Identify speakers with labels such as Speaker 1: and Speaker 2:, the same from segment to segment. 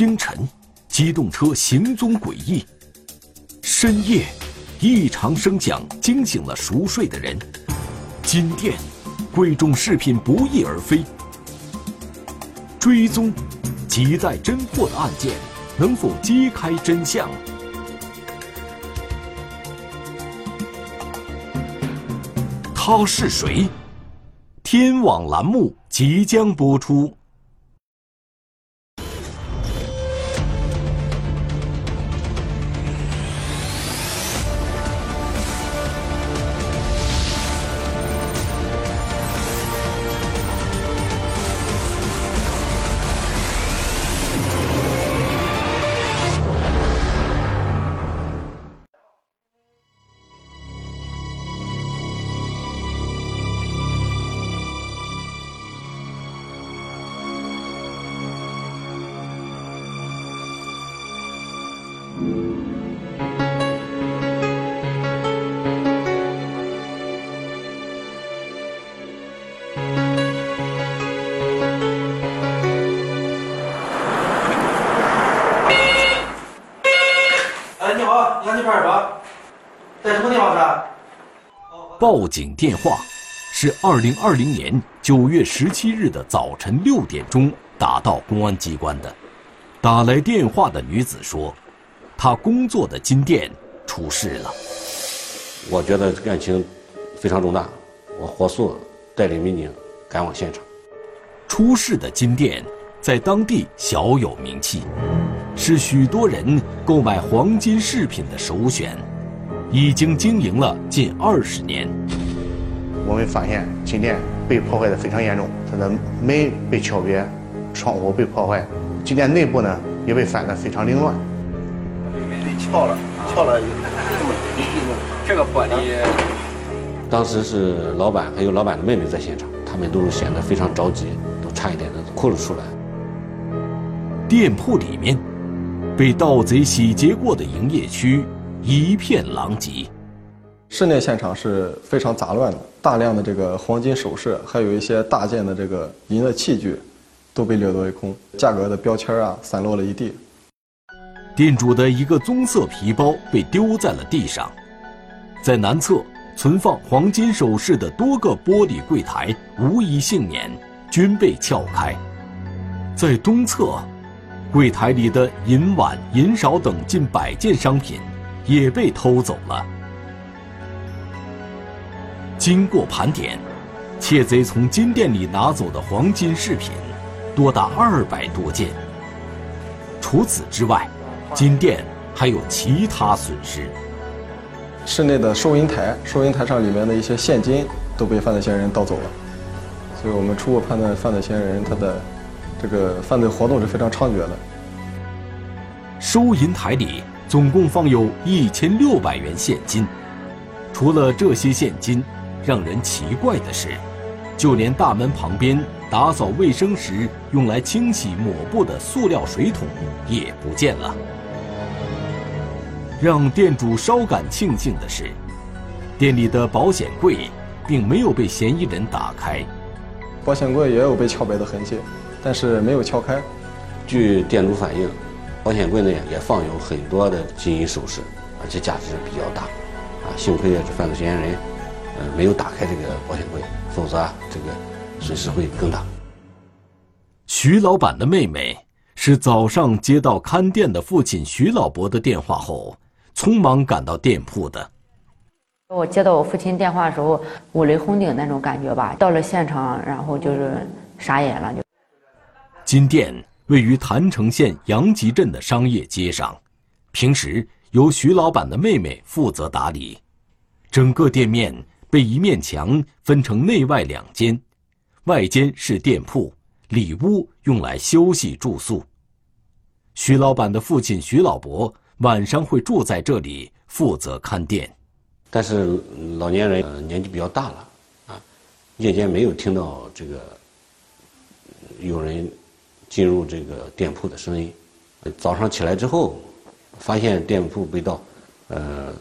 Speaker 1: 清晨，机动车行踪诡异；深夜，异常声响惊醒了熟睡的人。金店，贵重饰品不翼而飞。追踪，亟待侦破的案件，能否揭开真相？他是谁？天网栏目即将播出。报警电话是二零二零年九月十七日的早晨六点钟打到公安机关的。打来电话的女子说：“她工作的金店出事了。”
Speaker 2: 我觉得案情非常重大，我火速带领民警赶往现场。
Speaker 1: 出事的金店在当地小有名气，是许多人购买黄金饰品的首选。已经经营了近二十年。
Speaker 3: 我们发现金店被破坏的非常严重，它的门被敲瘪，窗户被破坏，金店内部呢也被翻得非常凌乱。
Speaker 4: 门被撬了，撬了这么这个玻璃。
Speaker 2: 当时是老板还有老板的妹妹在现场，他们都显得非常着急，都差一点的哭了出来。
Speaker 1: 店铺里面，被盗贼洗劫过的营业区。一片狼藉，
Speaker 5: 室内现场是非常杂乱的，大量的这个黄金首饰，还有一些大件的这个银的器具，都被掠夺一空，价格的标签啊散落了一地。
Speaker 1: 店主的一个棕色皮包被丢在了地上，在南侧存放黄金首饰的多个玻璃柜台无一幸免，均被撬开，在东侧，柜台里的银碗、银勺等近百件商品。也被偷走了。经过盘点，窃贼从金店里拿走的黄金饰品多达二百多件。除此之外，金店还有其他损失。
Speaker 5: 室内的收银台，收银台上里面的一些现金都被犯罪嫌疑人盗走了。所以我们初步判断，犯罪嫌疑人他的这个犯罪活动是非常猖獗的。
Speaker 1: 收银台里。总共放有一千六百元现金，除了这些现金，让人奇怪的是，就连大门旁边打扫卫生时用来清洗抹布的塑料水桶也不见了。让店主稍感庆幸的是，店里的保险柜并没有被嫌疑人打开，
Speaker 5: 保险柜也有被撬开的痕迹，但是没有撬开。
Speaker 2: 据店主反映。保险柜内也放有很多的金银首饰，而且价值比较大，啊，幸亏啊这犯罪嫌疑人，呃没有打开这个保险柜，否则啊这个损失会更大。
Speaker 1: 徐老板的妹妹是早上接到看店的父亲徐老伯的电话后，匆忙赶到店铺的。
Speaker 6: 我接到我父亲电话的时候，五雷轰顶那种感觉吧。到了现场，然后就是傻眼了，就。
Speaker 1: 金店。位于郯城县杨集镇的商业街上，平时由徐老板的妹妹负责打理。整个店面被一面墙分成内外两间，外间是店铺，里屋用来休息住宿。徐老板的父亲徐老伯晚上会住在这里，负责看店。
Speaker 2: 但是老年人年纪比较大了，啊，夜间没有听到这个有人。进入这个店铺的声音，早上起来之后，发现店铺被盗，呃，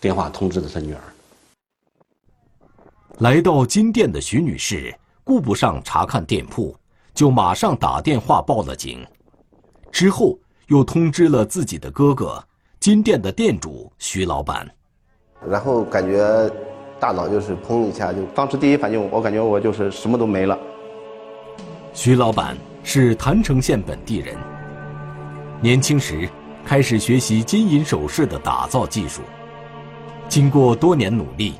Speaker 2: 电话通知了他女儿。
Speaker 1: 来到金店的徐女士顾不上查看店铺，就马上打电话报了警。之后又通知了自己的哥哥金店的店主徐老板。
Speaker 4: 然后感觉大脑就是砰一下，就当时第一反应，我感觉我就是什么都没了。
Speaker 1: 徐老板是郯城县本地人，年轻时开始学习金银首饰的打造技术，经过多年努力，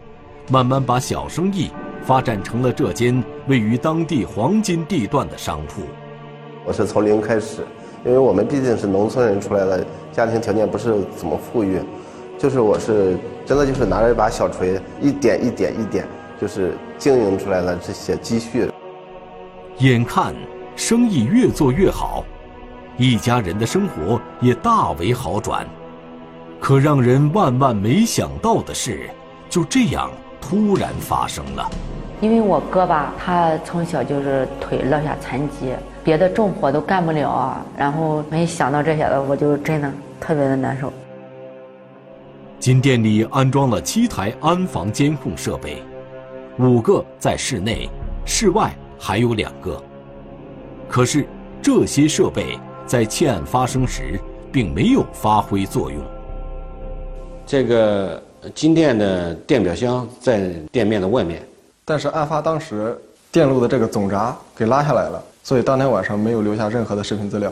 Speaker 1: 慢慢把小生意发展成了这间位于当地黄金地段的商铺。
Speaker 4: 我是从零开始，因为我们毕竟是农村人出来的，家庭条件不是怎么富裕，就是我是真的就是拿着一把小锤，一点一点一点，就是经营出来了这些积蓄。
Speaker 1: 眼看生意越做越好，一家人的生活也大为好转。可让人万万没想到的事，就这样突然发生了。
Speaker 6: 因为我哥吧，他从小就是腿落下残疾，别的重活都干不了。然后没想到这些的，我就真的特别的难受。
Speaker 1: 金店里安装了七台安防监控设备，五个在室内，室外。还有两个，可是这些设备在窃案发生时并没有发挥作用。
Speaker 2: 这个金店的电表箱在店面的外面，
Speaker 5: 但是案发当时电路的这个总闸给拉下来了，所以当天晚上没有留下任何的视频资料。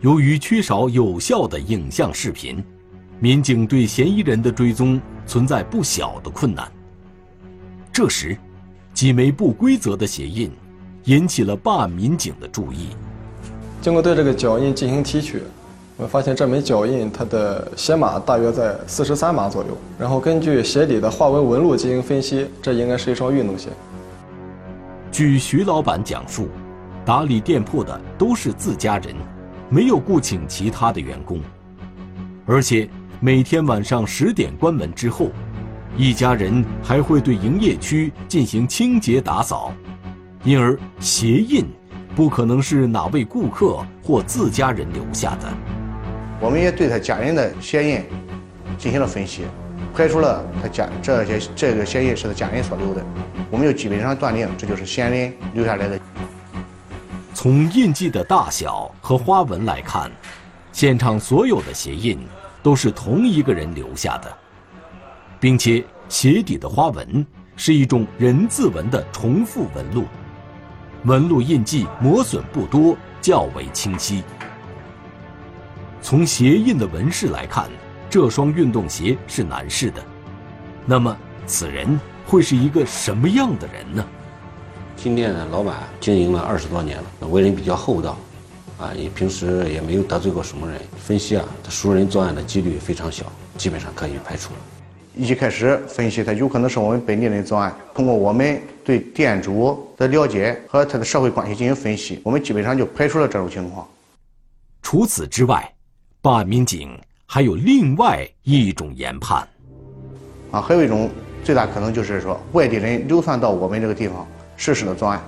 Speaker 1: 由于缺少有效的影像视频，民警对嫌疑人的追踪存在不小的困难。这时。几枚不规则的鞋印，引起了办案民警的注意。
Speaker 5: 经过对这个脚印进行提取，我们发现这枚脚印它的鞋码大约在四十三码左右。然后根据鞋底的花纹纹路进行分析，这应该是一双运动鞋。
Speaker 1: 据徐老板讲述，打理店铺的都是自家人，没有雇请其他的员工，而且每天晚上十点关门之后。一家人还会对营业区进行清洁打扫，因而鞋印不可能是哪位顾客或自家人留下的。
Speaker 3: 我们也对他家人的鞋印进行了分析，排除了他家这些这个鞋印是他家人所留的，我们就基本上断定这就是嫌疑人留下来的。
Speaker 1: 从印记的大小和花纹来看，现场所有的鞋印都是同一个人留下的。并且鞋底的花纹是一种人字纹的重复纹路，纹路印记磨损不多，较为清晰。从鞋印的纹饰来看，这双运动鞋是男士的。那么，此人会是一个什么样的人呢？
Speaker 2: 金店的老板经营了二十多年了，为人比较厚道，啊，也平时也没有得罪过什么人。分析啊，他熟人作案的几率非常小，基本上可以排除。
Speaker 3: 一开始分析，他有可能是我们本地人作案。通过我们对店主的了解和他的社会关系进行分析，我们基本上就排除了这种情况。
Speaker 1: 除此之外，办案民警还有另外一种研判。
Speaker 3: 啊，还有一种最大可能就是说，外地人流窜到我们这个地方实施了作案。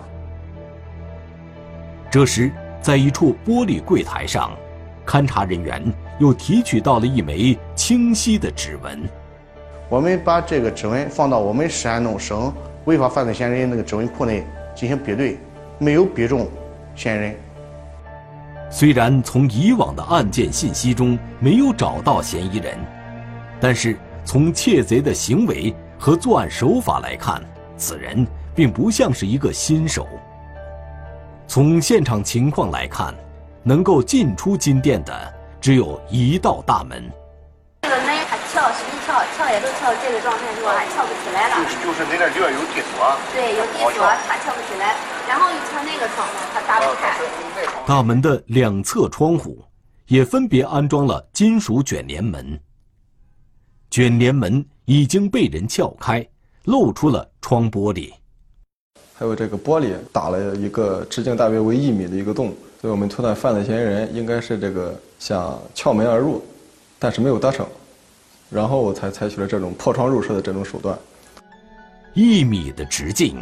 Speaker 1: 这时，在一处玻璃柜台上，勘查人员又提取到了一枚清晰的指纹。
Speaker 3: 我们把这个指纹放到我们山东省违法犯罪嫌疑人那个指纹库内进行比对，没有比中嫌疑人。
Speaker 1: 虽然从以往的案件信息中没有找到嫌疑人，但是从窃贼的行为和作案手法来看，此人并不像是一个新手。从现场情况来看，能够进出金店的只有一道大门。
Speaker 7: 撬，也都撬这个状态是吧？还撬不起来了。
Speaker 4: 就是就是那点地方有地锁。
Speaker 7: 对，有地锁，他撬不起来。然后一撬那个窗户，他打不开。
Speaker 1: 大门的两侧窗户也分别安装了金属卷帘门。卷帘门已经被人撬开，露出了窗玻璃。
Speaker 5: 还有这个玻璃打了一个直径大约为一米的一个洞，所以我们推断犯罪嫌疑人应该是这个想撬门而入，但是没有得逞。然后我才采取了这种破窗入室的这种手段。
Speaker 1: 一米的直径，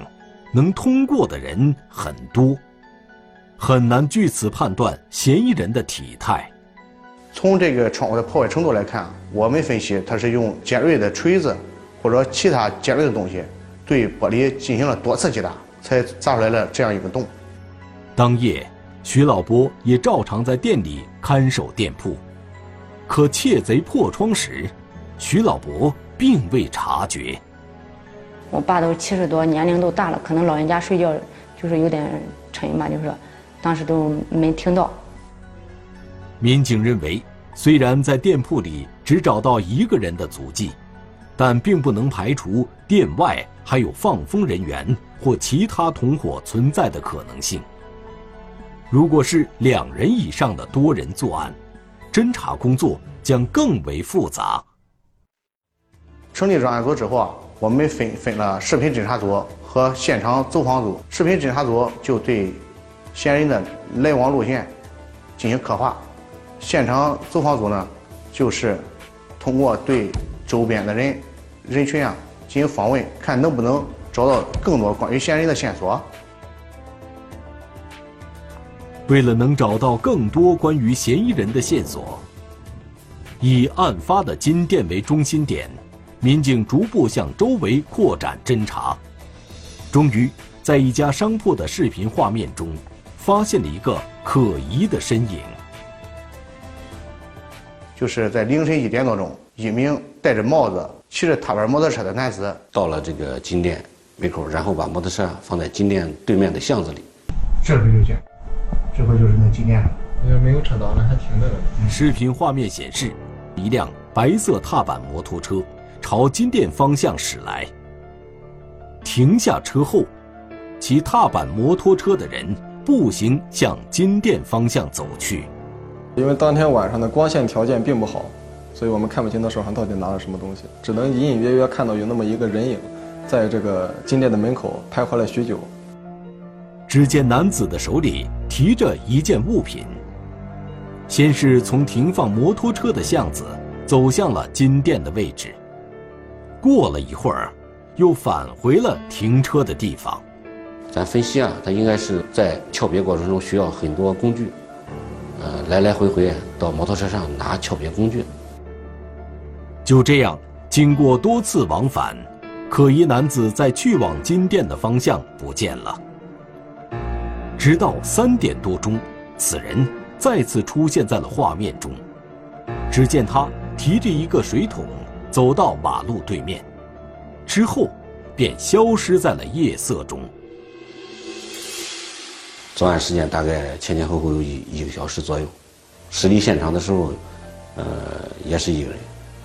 Speaker 1: 能通过的人很多，很难据此判断嫌疑人的体态。
Speaker 3: 从这个窗户的破坏程度来看，我们分析他是用尖锐的锤子或者其他尖锐的东西对玻璃进行了多次击打，才砸出来了这样一个洞。
Speaker 1: 当夜，徐老伯也照常在店里看守店铺，可窃贼破窗时，徐老伯并未察觉。
Speaker 6: 我爸都七十多，年龄都大了，可能老人家睡觉就是有点沉吧，就是当时都没听到。
Speaker 1: 民警认为，虽然在店铺里只找到一个人的足迹，但并不能排除店外还有放风人员或其他同伙存在的可能性。如果是两人以上的多人作案，侦查工作将更为复杂。
Speaker 3: 成立专案组之后啊，我们分分了视频侦查组和现场走访组。视频侦查组就对嫌疑人的来往路线进行刻画，现场走访组呢，就是通过对周边的人人群啊进行访问，看能不能找到更多关于嫌疑人的线索。
Speaker 1: 为了能找到更多关于嫌疑人的线索，以案发的金店为中心点，民警逐步向周围扩展侦查。终于，在一家商铺的视频画面中，发现了一个可疑的身影。
Speaker 3: 就是在凌晨一点多钟，一名戴着帽子、骑着踏板摩托车的男子
Speaker 2: 到了这个金店门口，然后把摩托车放在金店对面的巷子里。
Speaker 3: 这回就见，这回就是那金店了。
Speaker 5: 因为没有车道，那还停着呢。
Speaker 1: 视频画面显示，一辆白色踏板摩托车朝金店方向驶来。停下车后，骑踏板摩托车的人步行向金店方向走去。
Speaker 5: 因为当天晚上的光线条件并不好，所以我们看不清他手上到底拿了什么东西，只能隐隐约约看到有那么一个人影，在这个金店的门口徘徊了许久。
Speaker 1: 只见男子的手里提着一件物品，先是从停放摩托车的巷子走向了金店的位置，过了一会儿，又返回了停车的地方。
Speaker 2: 咱分析啊，他应该是在撬别过程中需要很多工具，呃，来来回回到摩托车上拿撬别工具。
Speaker 1: 就这样，经过多次往返，可疑男子在去往金店的方向不见了。直到三点多钟，此人再次出现在了画面中。只见他提着一个水桶走到马路对面，之后便消失在了夜色中。
Speaker 2: 作案时间大概前前后后有一一个小时左右，驶离现场的时候，呃，也是一个人，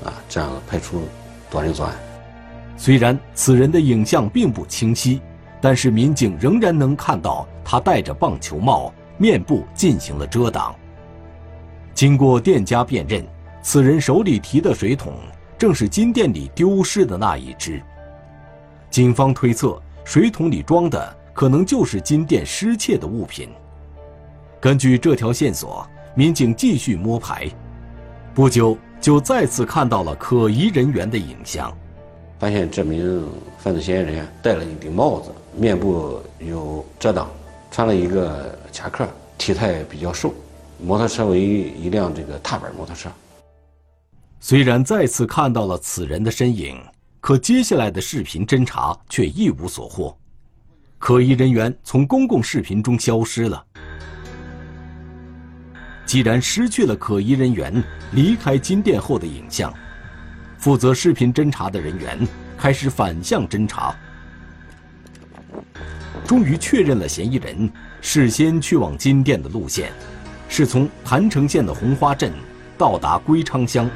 Speaker 2: 啊，这样排除多人作案。
Speaker 1: 虽然此人的影像并不清晰，但是民警仍然能看到他戴着棒球帽，面部进行了遮挡。经过店家辨认，此人手里提的水桶正是金店里丢失的那一只。警方推测，水桶里装的可能就是金店失窃的物品。根据这条线索，民警继续摸排，不久就再次看到了可疑人员的影像。
Speaker 2: 发现这名犯罪嫌疑人戴了一顶帽子，面部有遮挡，穿了一个夹克，体态比较瘦，摩托车为一辆这个踏板摩托车。
Speaker 1: 虽然再次看到了此人的身影，可接下来的视频侦查却一无所获，可疑人员从公共视频中消失了。既然失去了可疑人员离开金店后的影像，负责视频侦查的人员开始反向侦查，终于确认了嫌疑人事先去往金店的路线，是从郯城县的红花镇到达归昌乡，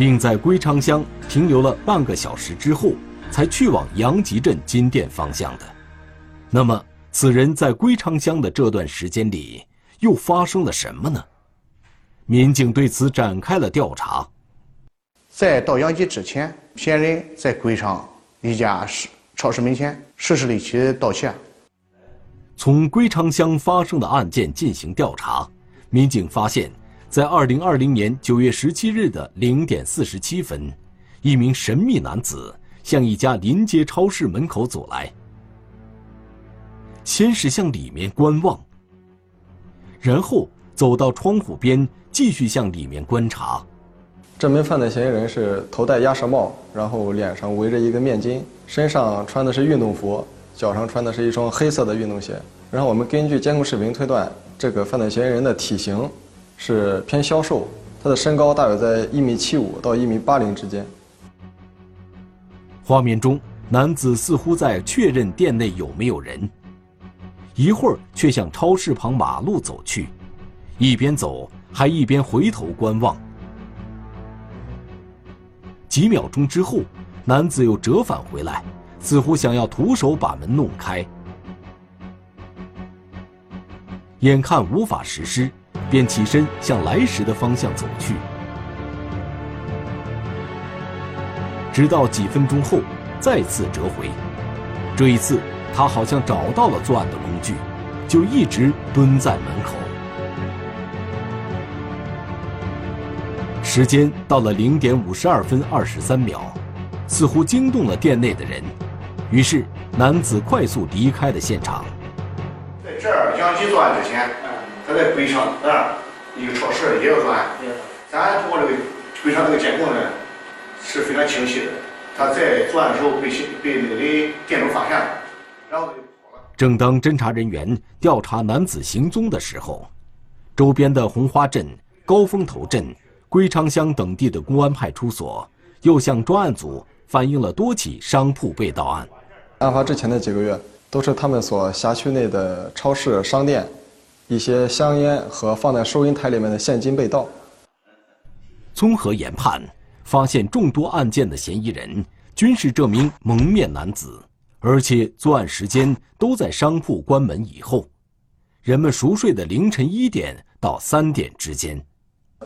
Speaker 1: 并在归昌乡停留了半个小时之后，才去往杨集镇金店方向的。那么，此人在归昌乡的这段时间里又发生了什么呢？民警对此展开了调查。
Speaker 3: 在到杨集之前，嫌疑人在归昌一家市超市门前实施了一起盗窃。
Speaker 1: 从归昌乡发生的案件进行调查，民警发现，在二零二零年九月十七日的零点四十七分，一名神秘男子向一家临街超市门口走来，先是向里面观望，然后走到窗户边，继续向里面观察。
Speaker 5: 这名犯罪嫌疑人是头戴鸭舌帽，然后脸上围着一个面巾，身上穿的是运动服，脚上穿的是一双黑色的运动鞋。然后我们根据监控视频推断，这个犯罪嫌疑人的体型是偏消瘦，他的身高大约在一米七五到一米八零之间。
Speaker 1: 画面中，男子似乎在确认店内有没有人，一会儿却向超市旁马路走去，一边走还一边回头观望。几秒钟之后，男子又折返回来，似乎想要徒手把门弄开。眼看无法实施，便起身向来时的方向走去。直到几分钟后，再次折回。这一次，他好像找到了作案的工具，就一直蹲在门口。时间到了零点五十二分二十三秒，似乎惊动了店内的人，于是男子快速离开了现场。
Speaker 3: 在这儿杨吉作案之前，他在北昌那儿一个超市也有作案。咱通过这个北昌这个监控呢是非常清晰的。他在作案的时候被被那个的店主发现了，然后就跑了。
Speaker 1: 正当侦查人员调查男子行踪的时候，周边的红花镇、高峰头镇。归昌乡等地的公安派出所又向专案组反映了多起商铺被盗案。
Speaker 5: 案发之前的几个月，都是他们所辖区内的超市、商店，一些香烟和放在收银台里面的现金被盗。
Speaker 1: 综合研判，发现众多案件的嫌疑人均是这名蒙面男子，而且作案时间都在商铺关门以后，人们熟睡的凌晨一点到三点之间。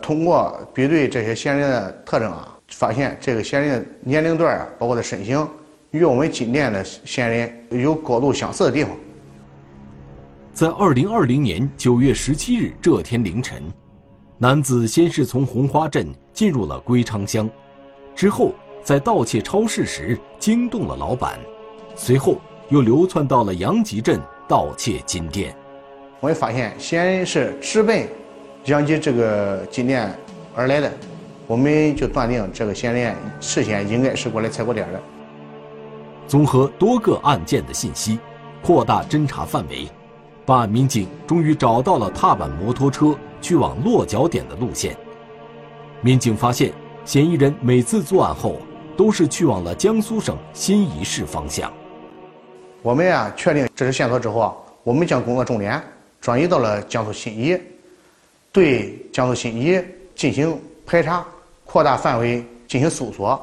Speaker 3: 通过比对这些嫌疑人的特征啊，发现这个嫌疑人年龄段啊，包括他身形，与我们今天的嫌疑人有高度相似的地方。
Speaker 1: 在二零二零年九月十七日这天凌晨，男子先是从红花镇进入了归昌乡，之后在盗窃超市时惊动了老板，随后又流窜到了杨集镇盗窃金店。
Speaker 3: 我们发现嫌疑人是直奔。杨吉这个金店而来的，我们就断定这个嫌疑人事先应该是过来踩过点的。
Speaker 1: 综合多个案件的信息，扩大侦查范围，办案民警终于找到了踏板摩托车去往落脚点的路线。民警发现，嫌疑人每次作案后都是去往了江苏省新沂市方向。
Speaker 3: 我们啊，确定这是线索之后啊，我们将工作重点转移到了江苏新沂。对江苏新沂进行排查，扩大范围进行搜索。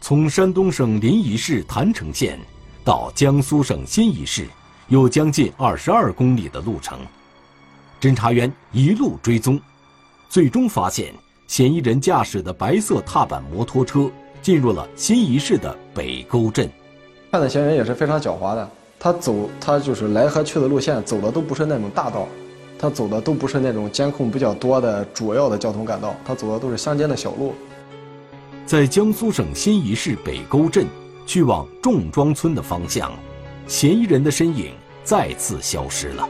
Speaker 1: 从山东省临沂市郯城县到江苏省新沂市，有将近二十二公里的路程。侦查员一路追踪，最终发现嫌疑人驾驶的白色踏板摩托车进入了新沂市的北沟镇。
Speaker 5: 犯罪嫌疑人也是非常狡猾的，他走他就是来和去的路线走的都不是那种大道。他走的都不是那种监控比较多的主要的交通干道，他走的都是乡间的小路。
Speaker 1: 在江苏省新沂市北沟镇去往仲庄村的方向，嫌疑人的身影再次消失了。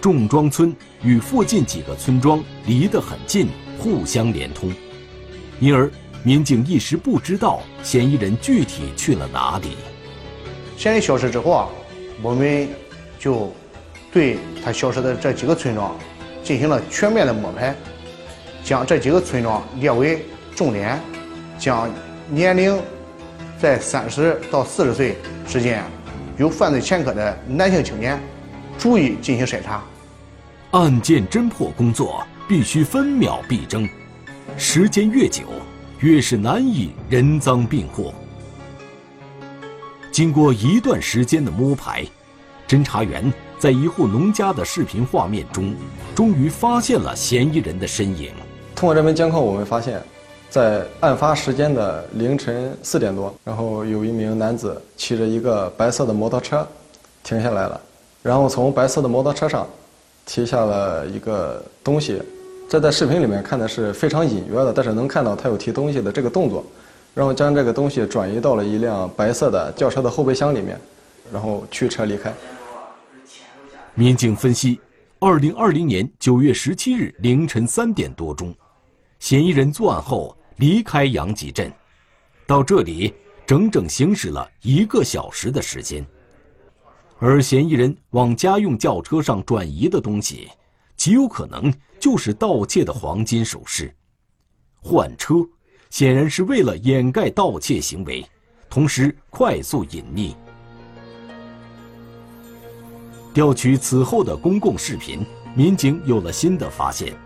Speaker 1: 仲庄村与附近几个村庄离得很近，互相连通，因而民警一时不知道嫌疑人具体去了哪里。
Speaker 3: 嫌疑人消失之后啊，我们就。对他消失的这几个村庄进行了全面的摸排，将这几个村庄列为重点，将年龄在三十到四十岁之间有犯罪前科的男性青年逐一进行筛查。
Speaker 1: 案件侦破工作必须分秒必争，时间越久，越是难以人赃并获。经过一段时间的摸排，侦查员。在一户农家的视频画面中，终于发现了嫌疑人的身影。
Speaker 5: 通过这枚监控，我们发现，在案发时间的凌晨四点多，然后有一名男子骑着一个白色的摩托车停下来了，然后从白色的摩托车上提下了一个东西。这在视频里面看的是非常隐约的，但是能看到他有提东西的这个动作，然后将这个东西转移到了一辆白色的轿车的后备箱里面，然后驱车离开。
Speaker 1: 民警分析，二零二零年九月十七日凌晨三点多钟，嫌疑人作案后离开杨集镇，到这里整整行驶了一个小时的时间。而嫌疑人往家用轿车上转移的东西，极有可能就是盗窃的黄金首饰。换车显然是为了掩盖盗窃行为，同时快速隐匿。调取此后的公共视频，民警有了新的发现。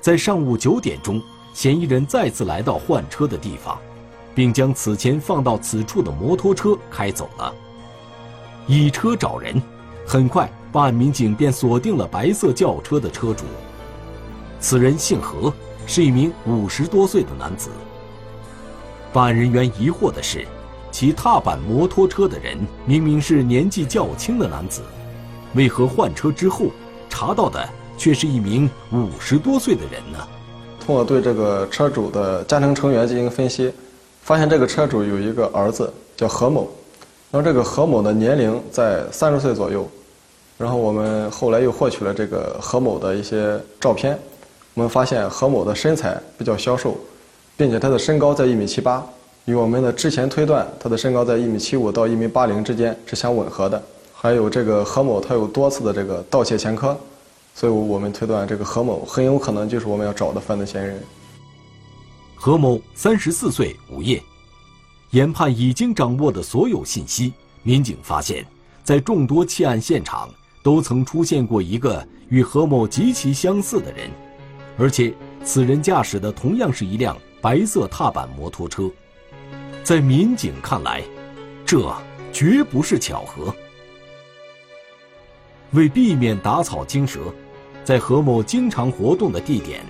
Speaker 1: 在上午九点钟，嫌疑人再次来到换车的地方，并将此前放到此处的摩托车开走了。以车找人，很快办案民警便锁定了白色轿车的车主。此人姓何，是一名五十多岁的男子。办案人员疑惑的是，骑踏板摩托车的人明明是年纪较轻的男子，为何换车之后查到的？却是一名五十多岁的人呢。
Speaker 5: 通过对这个车主的家庭成员进行分析，发现这个车主有一个儿子叫何某，然后这个何某的年龄在三十岁左右。然后我们后来又获取了这个何某的一些照片，我们发现何某的身材比较消瘦，并且他的身高在一米七八，与我们的之前推断他的身高在一米七五到一米八零之间是相吻合的。还有这个何某他有多次的这个盗窃前科。所以，我们推断这个何某很有可能就是我们要找的犯罪嫌疑人。
Speaker 1: 何某三十四岁，无业。研判已经掌握的所有信息，民警发现，在众多窃案现场都曾出现过一个与何某极其相似的人，而且此人驾驶的同样是一辆白色踏板摩托车。在民警看来，这绝不是巧合。为避免打草惊蛇。在何某经常活动的地点，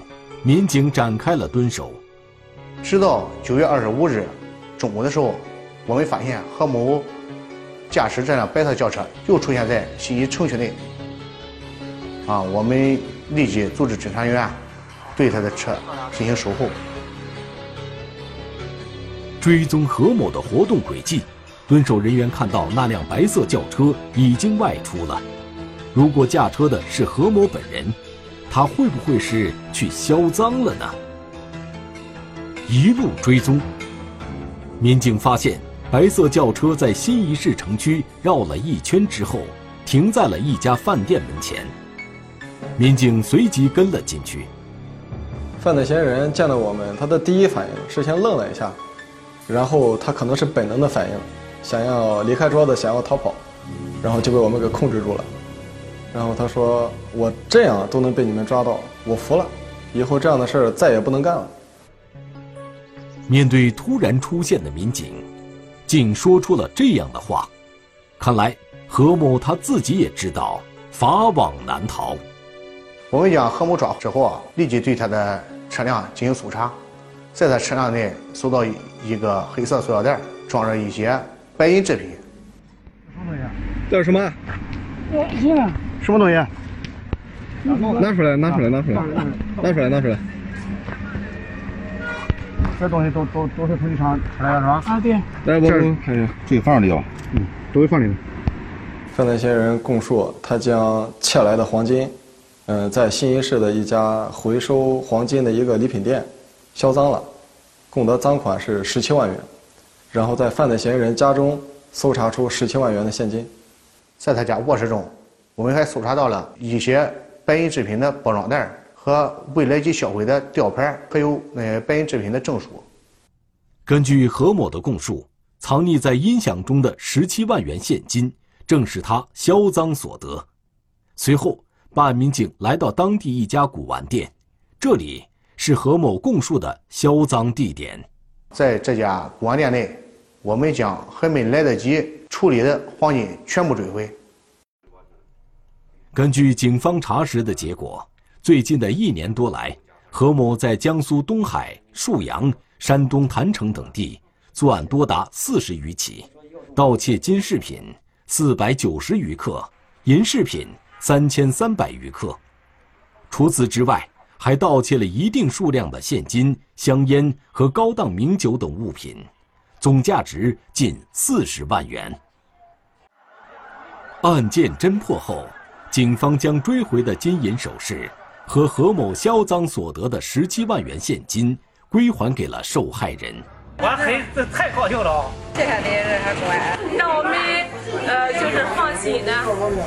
Speaker 1: 民警展开了蹲守。
Speaker 3: 直到九月二十五日中午的时候，我们发现何某驾驶这辆白色轿车又出现在信息城区内。啊，我们立即组织侦查员对他的车进行守候，
Speaker 1: 追踪何某的活动轨迹。蹲守人员看到那辆白色轿车已经外出了。如果驾车的是何某本人，他会不会是去销赃了呢？一路追踪，民警发现白色轿车在新沂市城区绕了一圈之后，停在了一家饭店门前。民警随即跟了进去。
Speaker 5: 犯罪嫌疑人见到我们，他的第一反应是先愣了一下，然后他可能是本能的反应，想要离开桌子，想要逃跑，然后就被我们给控制住了。然后他说：“我这样都能被你们抓到，我服了，以后这样的事儿再也不能干了。”
Speaker 1: 面对突然出现的民警，竟说出了这样的话，看来何某他自己也知道法网难逃。
Speaker 3: 我们将何某抓获之后啊，立即对他的车辆进行搜查，在他车辆内搜到一个黑色塑料袋，装着一些白银制品。
Speaker 8: 什么东西？
Speaker 5: 这是什么？
Speaker 8: 行啊。
Speaker 3: 什么东西？
Speaker 5: 拿出来，拿出来，拿出来，拿出来，拿出来。
Speaker 8: 这东西都都都是从机场出来的是吧？啊，对。
Speaker 5: 来，我看一下，
Speaker 8: 这个放里了。嗯，都会放里头。
Speaker 5: 犯罪嫌疑人供述，他将窃来的黄金，嗯，在新一市的一家回收黄金的一个礼品店销赃了，共得赃款是十七万元。然后在犯罪嫌疑人家中搜查出十七万元的现金，
Speaker 3: 在他家卧室中。我们还搜查到了一些白银制品的包装袋和未来及销毁的吊牌，还有那些白银制品的证书。
Speaker 1: 根据何某的供述，藏匿在音响中的十七万元现金正是他销赃所得。随后，办案民警来到当地一家古玩店，这里是何某供述的销赃地点。
Speaker 3: 在这家古玩店内，我们将还没来得及处理的黄金全部追回。
Speaker 1: 根据警方查实的结果，最近的一年多来，何某在江苏东海、沭阳、山东郯城等地作案多达四十余起，盗窃金饰品四百九十余克，银饰品三千三百余克。除此之外，还盗窃了一定数量的现金、香烟和高档名酒等物品，总价值近四十万元。案件侦破后。警方将追回的金银首饰和何某销赃所得的十七万元现金归还给了受害人。
Speaker 9: 我很这太高兴了，
Speaker 10: 谢谢您，这还乖，
Speaker 9: 让我们呃，就是放心的，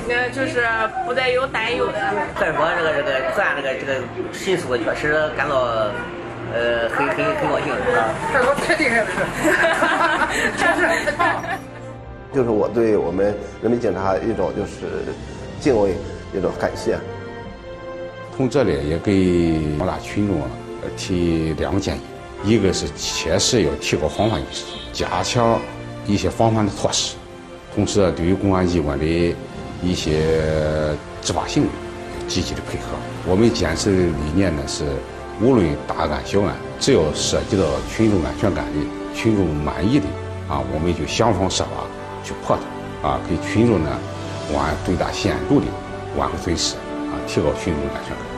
Speaker 9: 呃，就是不再有担忧的。
Speaker 10: 所以说，这个这个做完这个这个手术，确实感到呃很很很高兴。
Speaker 8: 这都太厉害了，是太棒了。
Speaker 4: 就是我对我们人民警察一种就是敬畏，一种感谢。
Speaker 11: 从这里也给广大群众提两个建议：一个是切实要提高防范意识，加强一些防范的措施；同时，对于公安机关的一些执法行为积极的配合。我们坚持的理念呢是，无论大案小案，只要涉及到群众安全感的、群众满意的啊，我们就想方设法去破它啊，给群众呢还最大限度的挽回损失啊，提高群众安全感。